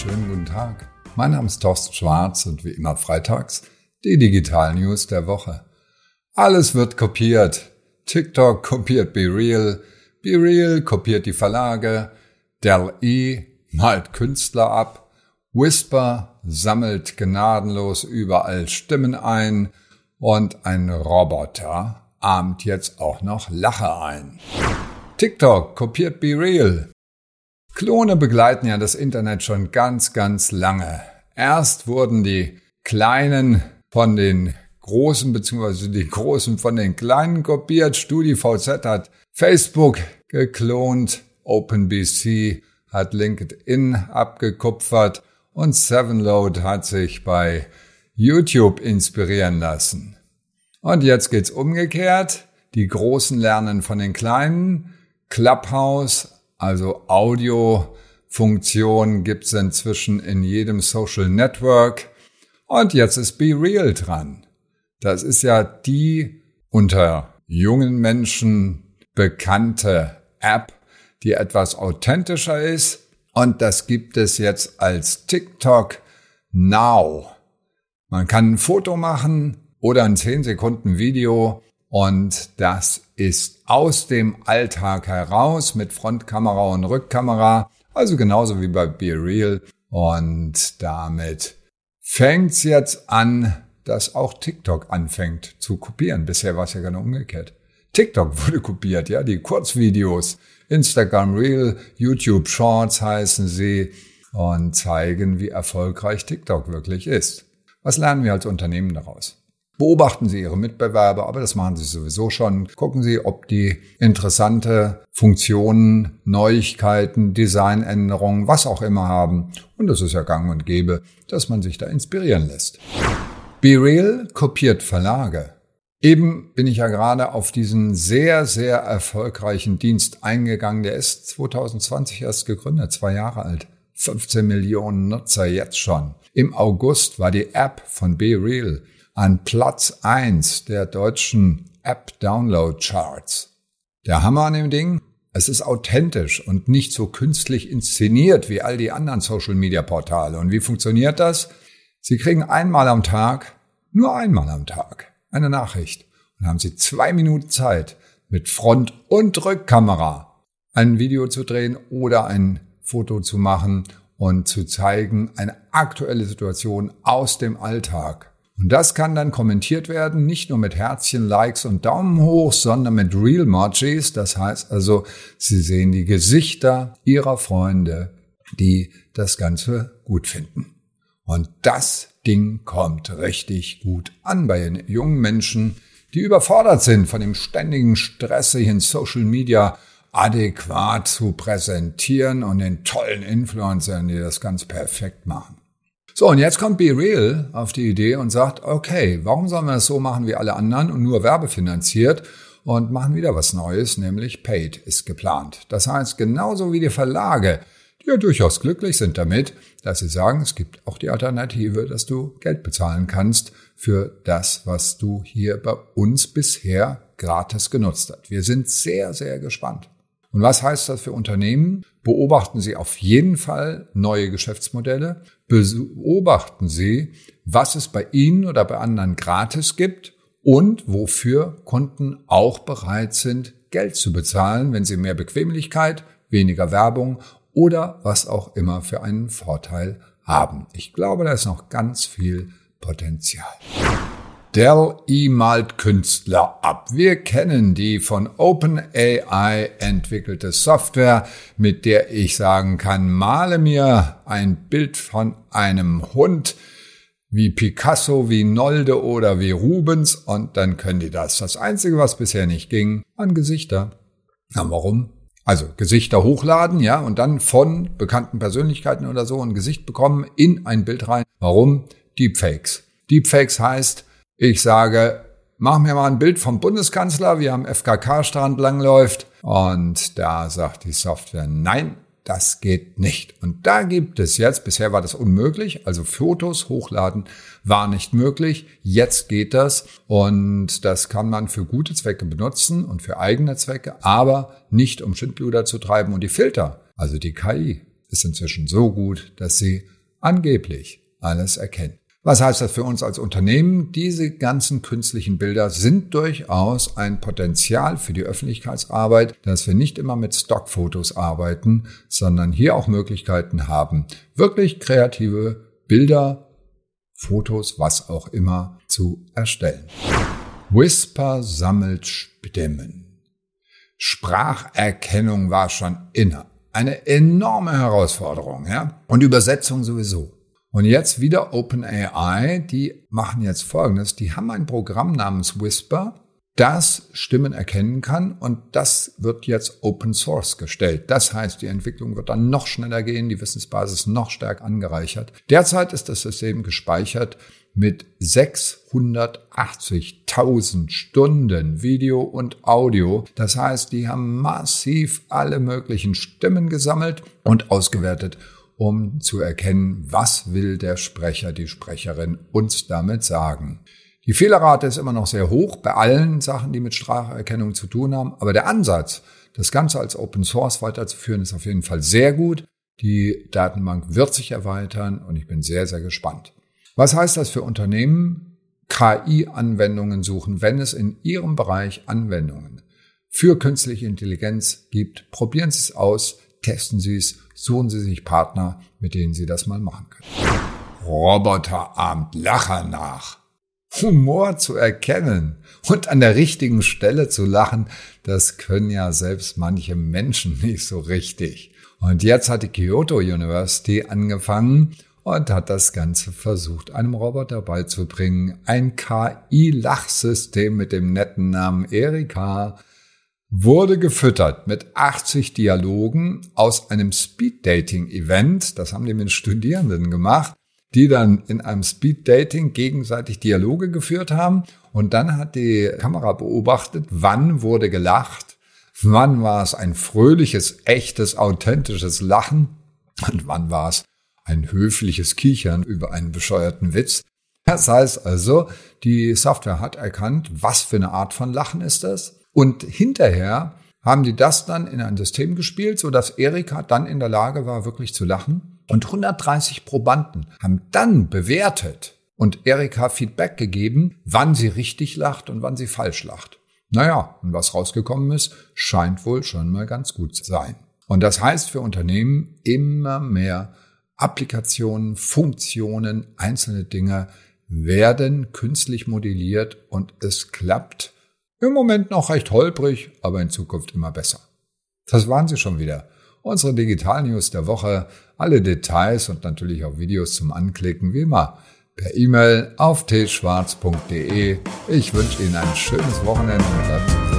schönen guten Tag. Mein Name ist Thorsten Schwarz und wie immer freitags die Digital News der Woche. Alles wird kopiert. TikTok kopiert Be Real, Be Real kopiert die Verlage, Dell E malt Künstler ab, Whisper sammelt gnadenlos überall Stimmen ein und ein Roboter ahmt jetzt auch noch Lache ein. TikTok kopiert Be Real. Klone begleiten ja das Internet schon ganz, ganz lange. Erst wurden die Kleinen von den Großen beziehungsweise die Großen von den Kleinen kopiert. StudiVZ hat Facebook geklont, OpenBC hat LinkedIn abgekupfert und Sevenload hat sich bei YouTube inspirieren lassen. Und jetzt geht's umgekehrt. Die Großen lernen von den Kleinen. Clubhouse, also Audiofunktion, gibt's inzwischen in jedem Social Network. Und jetzt ist Be Real dran. Das ist ja die unter jungen Menschen bekannte App, die etwas authentischer ist. Und das gibt es jetzt als TikTok Now. Man kann ein Foto machen oder ein 10 Sekunden Video und das ist aus dem Alltag heraus mit Frontkamera und Rückkamera, also genauso wie bei Be Real. Und damit fängt's jetzt an, dass auch TikTok anfängt zu kopieren. Bisher war es ja genau umgekehrt. TikTok wurde kopiert, ja, die Kurzvideos, Instagram Reel, YouTube Shorts heißen sie und zeigen, wie erfolgreich TikTok wirklich ist. Was lernen wir als Unternehmen daraus? Beobachten Sie Ihre Mitbewerber, aber das machen Sie sowieso schon. Gucken Sie, ob die interessante Funktionen, Neuigkeiten, Designänderungen, was auch immer haben. Und das ist ja gang und gäbe, dass man sich da inspirieren lässt. BeReal kopiert Verlage. Eben bin ich ja gerade auf diesen sehr, sehr erfolgreichen Dienst eingegangen. Der ist 2020 erst gegründet, zwei Jahre alt. 15 Millionen Nutzer jetzt schon. Im August war die App von BeReal an Platz eins der deutschen App-Download-Charts. Der Hammer an dem Ding? Es ist authentisch und nicht so künstlich inszeniert wie all die anderen Social-Media-Portale. Und wie funktioniert das? Sie kriegen einmal am Tag, nur einmal am Tag, eine Nachricht und haben Sie zwei Minuten Zeit, mit Front- und Rückkamera ein Video zu drehen oder ein Foto zu machen und zu zeigen, eine aktuelle Situation aus dem Alltag. Und das kann dann kommentiert werden, nicht nur mit Herzchen, Likes und Daumen hoch, sondern mit Real Emojis. Das heißt also, Sie sehen die Gesichter Ihrer Freunde, die das Ganze gut finden. Und das Ding kommt richtig gut an bei den jungen Menschen, die überfordert sind von dem ständigen Stress, sich in Social Media adäquat zu präsentieren und den tollen Influencern, die das ganz perfekt machen. So, und jetzt kommt Be Real auf die Idee und sagt, okay, warum sollen wir das so machen wie alle anderen und nur werbefinanziert und machen wieder was Neues, nämlich Paid ist geplant. Das heißt, genauso wie die Verlage, die ja durchaus glücklich sind damit, dass sie sagen, es gibt auch die Alternative, dass du Geld bezahlen kannst für das, was du hier bei uns bisher gratis genutzt hast. Wir sind sehr, sehr gespannt. Und was heißt das für Unternehmen? Beobachten Sie auf jeden Fall neue Geschäftsmodelle. Beobachten Sie, was es bei Ihnen oder bei anderen gratis gibt und wofür Kunden auch bereit sind, Geld zu bezahlen, wenn sie mehr Bequemlichkeit, weniger Werbung oder was auch immer für einen Vorteil haben. Ich glaube, da ist noch ganz viel Potenzial. Dell E malt Künstler ab. Wir kennen die von OpenAI entwickelte Software, mit der ich sagen kann, male mir ein Bild von einem Hund wie Picasso, wie Nolde oder wie Rubens und dann können die das. Das Einzige, was bisher nicht ging, an Gesichter. Ja, warum? Also Gesichter hochladen, ja, und dann von bekannten Persönlichkeiten oder so ein Gesicht bekommen in ein Bild rein. Warum? Deepfakes. Deepfakes heißt, ich sage, mach mir mal ein Bild vom Bundeskanzler, wie am FKK-Strand langläuft. Und da sagt die Software, nein, das geht nicht. Und da gibt es jetzt, bisher war das unmöglich, also Fotos hochladen war nicht möglich, jetzt geht das und das kann man für gute Zwecke benutzen und für eigene Zwecke, aber nicht um Schindluder zu treiben und die Filter, also die KI, ist inzwischen so gut, dass sie angeblich alles erkennt. Was heißt das für uns als Unternehmen? Diese ganzen künstlichen Bilder sind durchaus ein Potenzial für die Öffentlichkeitsarbeit, dass wir nicht immer mit Stockfotos arbeiten, sondern hier auch Möglichkeiten haben, wirklich kreative Bilder, Fotos, was auch immer zu erstellen. Whisper sammelt Stimmen. Spracherkennung war schon inner. Eine enorme Herausforderung, ja? Und Übersetzung sowieso. Und jetzt wieder OpenAI, die machen jetzt Folgendes. Die haben ein Programm namens Whisper, das Stimmen erkennen kann und das wird jetzt Open Source gestellt. Das heißt, die Entwicklung wird dann noch schneller gehen, die Wissensbasis noch stärker angereichert. Derzeit ist das System gespeichert mit 680.000 Stunden Video und Audio. Das heißt, die haben massiv alle möglichen Stimmen gesammelt und ausgewertet um zu erkennen, was will der Sprecher, die Sprecherin uns damit sagen. Die Fehlerrate ist immer noch sehr hoch bei allen Sachen, die mit Spracherkennung zu tun haben, aber der Ansatz, das Ganze als Open Source weiterzuführen, ist auf jeden Fall sehr gut. Die Datenbank wird sich erweitern und ich bin sehr, sehr gespannt. Was heißt das für Unternehmen? KI-Anwendungen suchen, wenn es in Ihrem Bereich Anwendungen für künstliche Intelligenz gibt. Probieren Sie es aus, testen Sie es, suchen Sie sich Partner, mit denen Sie das mal machen können. Roboter ahmt Lacher nach. Humor zu erkennen und an der richtigen Stelle zu lachen, das können ja selbst manche Menschen nicht so richtig. Und jetzt hat die Kyoto University angefangen und hat das Ganze versucht, einem Roboter beizubringen. Ein KI-Lachsystem mit dem netten Namen Erika, wurde gefüttert mit 80 Dialogen aus einem Speed-Dating-Event. Das haben die mit Studierenden gemacht, die dann in einem Speed-Dating gegenseitig Dialoge geführt haben. Und dann hat die Kamera beobachtet, wann wurde gelacht, wann war es ein fröhliches, echtes, authentisches Lachen und wann war es ein höfliches Kichern über einen bescheuerten Witz. Das heißt also, die Software hat erkannt, was für eine Art von Lachen ist das und hinterher haben die das dann in ein System gespielt, so dass Erika dann in der Lage war, wirklich zu lachen. Und 130 Probanden haben dann bewertet und Erika Feedback gegeben, wann sie richtig lacht und wann sie falsch lacht. Naja, und was rausgekommen ist, scheint wohl schon mal ganz gut zu sein. Und das heißt für Unternehmen immer mehr Applikationen, Funktionen, einzelne Dinge werden künstlich modelliert und es klappt im Moment noch recht holprig, aber in Zukunft immer besser. Das waren sie schon wieder. Unsere Digital News der Woche, alle Details und natürlich auch Videos zum Anklicken, wie immer, per E-Mail auf tschwarz.de. Ich wünsche Ihnen ein schönes Wochenende und